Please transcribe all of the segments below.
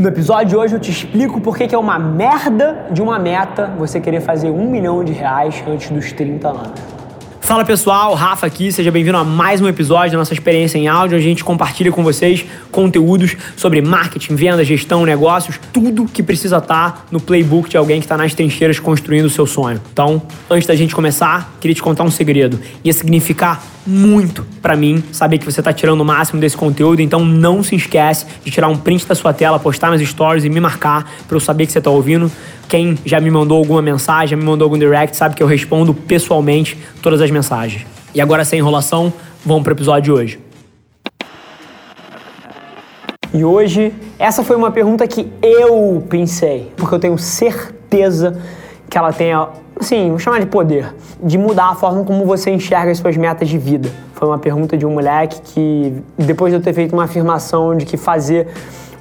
No episódio de hoje eu te explico por que é uma merda de uma meta você querer fazer um milhão de reais antes dos 30 anos. Fala pessoal, Rafa aqui, seja bem-vindo a mais um episódio da nossa experiência em áudio, a gente compartilha com vocês conteúdos sobre marketing, venda, gestão, negócios, tudo que precisa estar no playbook de alguém que está nas trincheiras construindo o seu sonho. Então, antes da gente começar, queria te contar um segredo. Ia significar muito para mim saber que você está tirando o máximo desse conteúdo, então não se esquece de tirar um print da sua tela, postar nas stories e me marcar para eu saber que você está ouvindo. Quem já me mandou alguma mensagem, já me mandou algum direct, sabe que eu respondo pessoalmente todas as mensagens. E agora sem enrolação, vamos para o episódio de hoje. E hoje, essa foi uma pergunta que eu pensei, porque eu tenho certeza que ela tenha assim, vou chamar de poder, de mudar a forma como você enxerga as suas metas de vida. Foi uma pergunta de um moleque que, depois de eu ter feito uma afirmação de que fazer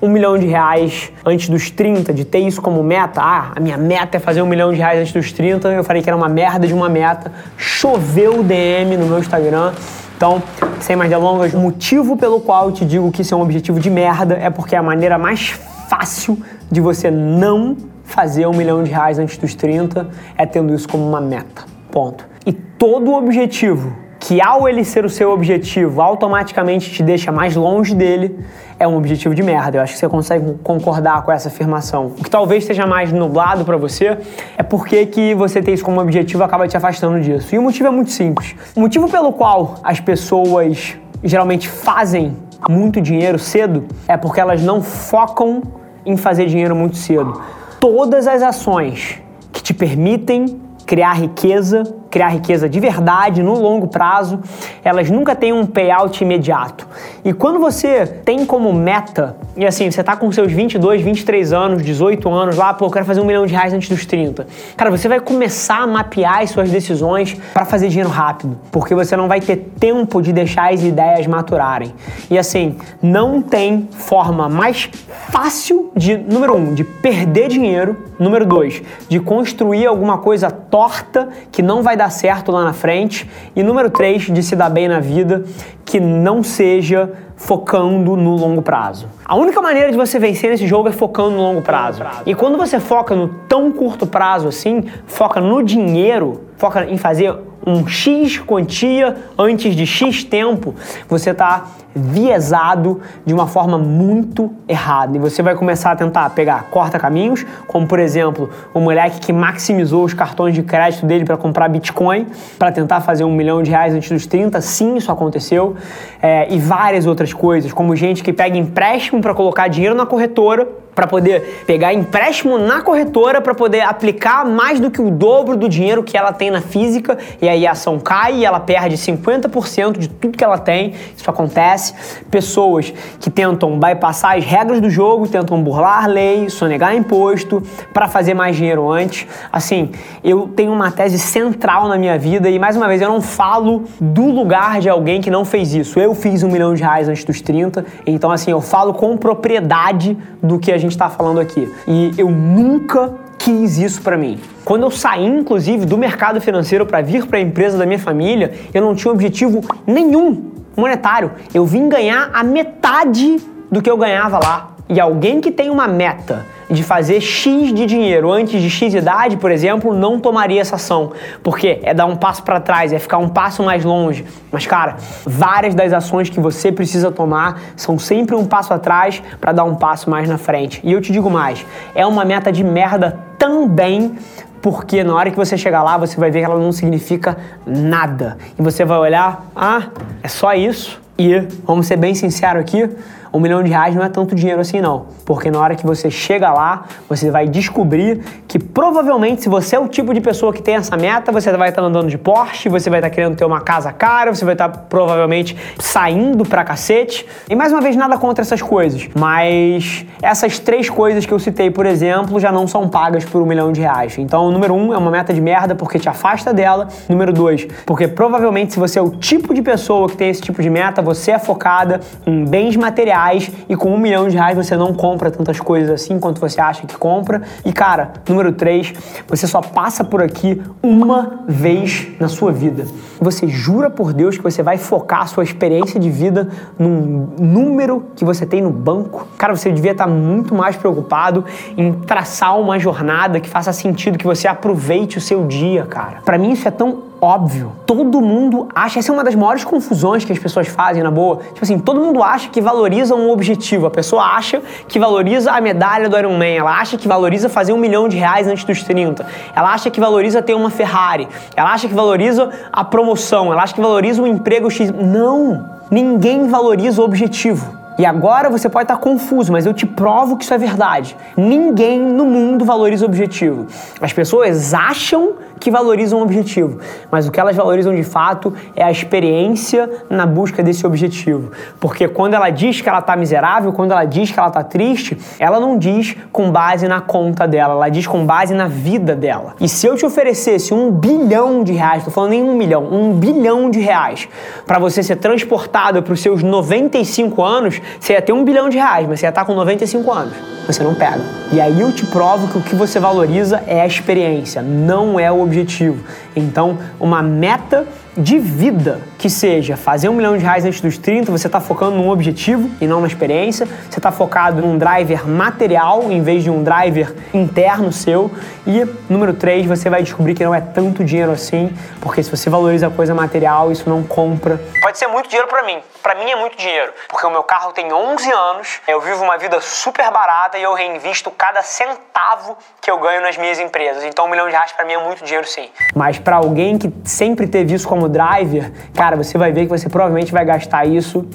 um milhão de reais antes dos 30, de ter isso como meta, ah, a minha meta é fazer um milhão de reais antes dos 30, eu falei que era uma merda de uma meta, choveu o DM no meu Instagram. Então, sem mais delongas, o motivo pelo qual eu te digo que isso é um objetivo de merda é porque é a maneira mais fácil de você não fazer um milhão de reais antes dos 30 é tendo isso como uma meta. Ponto. E todo objetivo que ao ele ser o seu objetivo automaticamente te deixa mais longe dele, é um objetivo de merda. Eu acho que você consegue concordar com essa afirmação. O que talvez esteja mais nublado para você é porque que você tem isso como objetivo acaba te afastando disso. E o motivo é muito simples. O motivo pelo qual as pessoas geralmente fazem muito dinheiro cedo é porque elas não focam em fazer dinheiro muito cedo todas as ações que te permitem criar riqueza criar riqueza de verdade no longo prazo, elas nunca têm um payout imediato. E quando você tem como meta, e assim, você está com seus 22, 23 anos, 18 anos lá, pô, eu quero fazer um milhão de reais antes dos 30. Cara, você vai começar a mapear as suas decisões para fazer dinheiro rápido, porque você não vai ter tempo de deixar as ideias maturarem. E assim, não tem forma mais fácil de, número um, de perder dinheiro, número dois, de construir alguma coisa torta que não vai dar certo lá na frente. E número três, de se dar bem na vida, que não seja focando no longo prazo. A única maneira de você vencer nesse jogo é focando no longo prazo. E quando você foca no tão curto prazo assim, foca no dinheiro, foca em fazer um X quantia antes de X tempo, você está viesado de uma forma muito errada. E você vai começar a tentar pegar corta-caminhos, como por exemplo, o moleque que maximizou os cartões de crédito dele para comprar Bitcoin, para tentar fazer um milhão de reais antes dos 30. Sim, isso aconteceu. É, e várias outras coisas, como gente que pega empréstimo para colocar dinheiro na corretora para poder pegar empréstimo na corretora para poder aplicar mais do que o dobro do dinheiro que ela tem na física e aí a ação cai e ela perde 50% de tudo que ela tem. Isso acontece. Pessoas que tentam bypassar as regras do jogo, tentam burlar lei, sonegar imposto para fazer mais dinheiro antes. Assim, eu tenho uma tese central na minha vida e mais uma vez eu não falo do lugar de alguém que não fez isso. Eu fiz um milhão de reais antes dos 30, então assim, eu falo com propriedade do que a gente gente está falando aqui. E eu nunca quis isso para mim. Quando eu saí, inclusive, do mercado financeiro para vir para a empresa da minha família, eu não tinha objetivo nenhum monetário. Eu vim ganhar a metade do que eu ganhava lá. E alguém que tem uma meta de fazer X de dinheiro antes de X idade, por exemplo, não tomaria essa ação. Porque é dar um passo para trás, é ficar um passo mais longe. Mas, cara, várias das ações que você precisa tomar são sempre um passo atrás para dar um passo mais na frente. E eu te digo mais: é uma meta de merda também porque na hora que você chegar lá, você vai ver que ela não significa nada. E você vai olhar, ah, é só isso. E, vamos ser bem sinceros aqui, um milhão de reais não é tanto dinheiro assim não. Porque na hora que você chega lá, você vai descobrir que provavelmente se você é o tipo de pessoa que tem essa meta, você vai estar andando de Porsche, você vai estar querendo ter uma casa cara, você vai estar provavelmente saindo pra cacete. E mais uma vez, nada contra essas coisas. Mas essas três coisas que eu citei, por exemplo, já não são pagas por um milhão de reais. Então, número um, é uma meta de merda porque te afasta dela. Número dois, porque provavelmente se você é o tipo de pessoa que tem esse tipo de meta, você é focada em bens materiais e com um milhão de reais você não compra tantas coisas assim quanto você acha que compra. E cara, número três, você só passa por aqui uma vez na sua vida. Você jura por Deus que você vai focar a sua experiência de vida num número que você tem no banco? Cara, você devia estar muito mais preocupado em traçar uma jornada que faça sentido, que você aproveite o seu dia, cara. Para mim isso é tão óbvio. Todo mundo acha, essa é uma das maiores confusões que as pessoas fazem na boa. Tipo assim, todo mundo acha que valoriza um objetivo. A pessoa acha que valoriza a medalha do Ironman, ela acha que valoriza fazer um milhão de reais antes dos 30. Ela acha que valoriza ter uma Ferrari. Ela acha que valoriza a promoção. Ela acha que valoriza o emprego X. Não! Ninguém valoriza o objetivo. E agora você pode estar confuso, mas eu te provo que isso é verdade. Ninguém no mundo valoriza o objetivo. As pessoas acham que valorizam o objetivo, mas o que elas valorizam de fato é a experiência na busca desse objetivo. Porque quando ela diz que ela está miserável, quando ela diz que ela está triste, ela não diz com base na conta dela, ela diz com base na vida dela. E se eu te oferecesse um bilhão de reais, estou falando nem um milhão, um bilhão de reais, para você ser transportado para os seus 95 anos, você ia ter um bilhão de reais, mas você ia estar com 95 anos. Você não pega. E aí eu te provo que o que você valoriza é a experiência, não é o objetivo. Então, uma meta de vida que seja fazer um milhão de reais antes dos 30, você está focando num objetivo e não numa experiência, você está focado num driver material em vez de um driver interno seu. E número 3, você vai descobrir que não é tanto dinheiro assim, porque se você valoriza a coisa material, isso não compra. Pode ser muito dinheiro para mim, para mim é muito dinheiro, porque o meu carro tem 11 anos, eu vivo uma vida super barata e eu reinvisto cada centavo que eu ganho nas minhas empresas. Então um milhão de reais para mim é muito dinheiro sim. Mas para alguém que sempre teve isso como driver, cara, você vai ver que você provavelmente vai gastar isso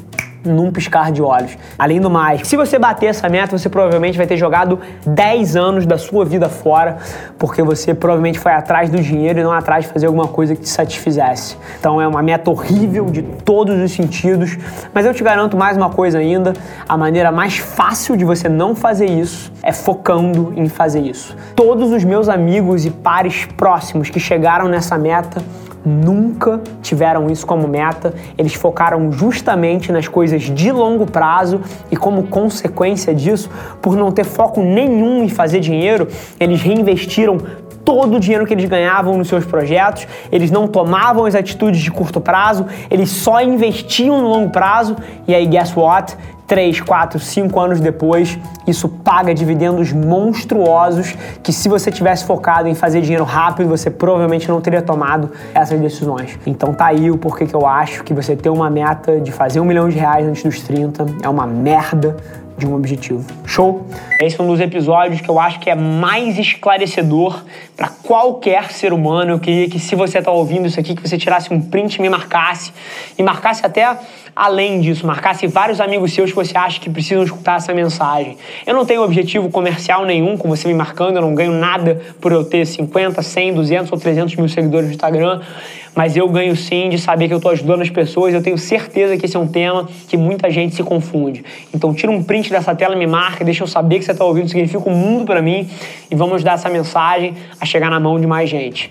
num piscar de olhos. Além do mais, se você bater essa meta, você provavelmente vai ter jogado 10 anos da sua vida fora, porque você provavelmente foi atrás do dinheiro e não atrás de fazer alguma coisa que te satisfizesse. Então é uma meta horrível de todos os sentidos, mas eu te garanto mais uma coisa ainda: a maneira mais fácil de você não fazer isso é focando em fazer isso. Todos os meus amigos e pares próximos que chegaram nessa meta nunca tiveram isso como meta, eles focaram justamente nas coisas de longo prazo e, como consequência disso, por não ter foco nenhum em fazer dinheiro, eles reinvestiram todo o dinheiro que eles ganhavam nos seus projetos, eles não tomavam as atitudes de curto prazo, eles só investiam no longo prazo e aí, guess what? 3, 4, 5 anos depois, isso paga dividendos monstruosos que se você tivesse focado em fazer dinheiro rápido, você provavelmente não teria tomado essas decisões. Então tá aí o porquê que eu acho que você ter uma meta de fazer um milhão de reais antes dos 30 é uma merda de um objetivo. Show? Esse é um dos episódios que eu acho que é mais esclarecedor para qualquer ser humano. Eu queria que se você está ouvindo isso aqui, que você tirasse um print e me marcasse e marcasse até além disso, marcasse vários amigos seus que você acha que precisam escutar essa mensagem. Eu não tenho objetivo comercial nenhum com você me marcando, eu não ganho nada por eu ter 50, 100, 200 ou 300 mil seguidores no Instagram, mas eu ganho sim de saber que eu estou ajudando as pessoas. Eu tenho certeza que esse é um tema que muita gente se confunde. Então tira um print dessa tela, me marca, deixa eu saber que você está ouvindo, significa um mundo para mim e vamos dar essa mensagem a chegar na mão de mais gente.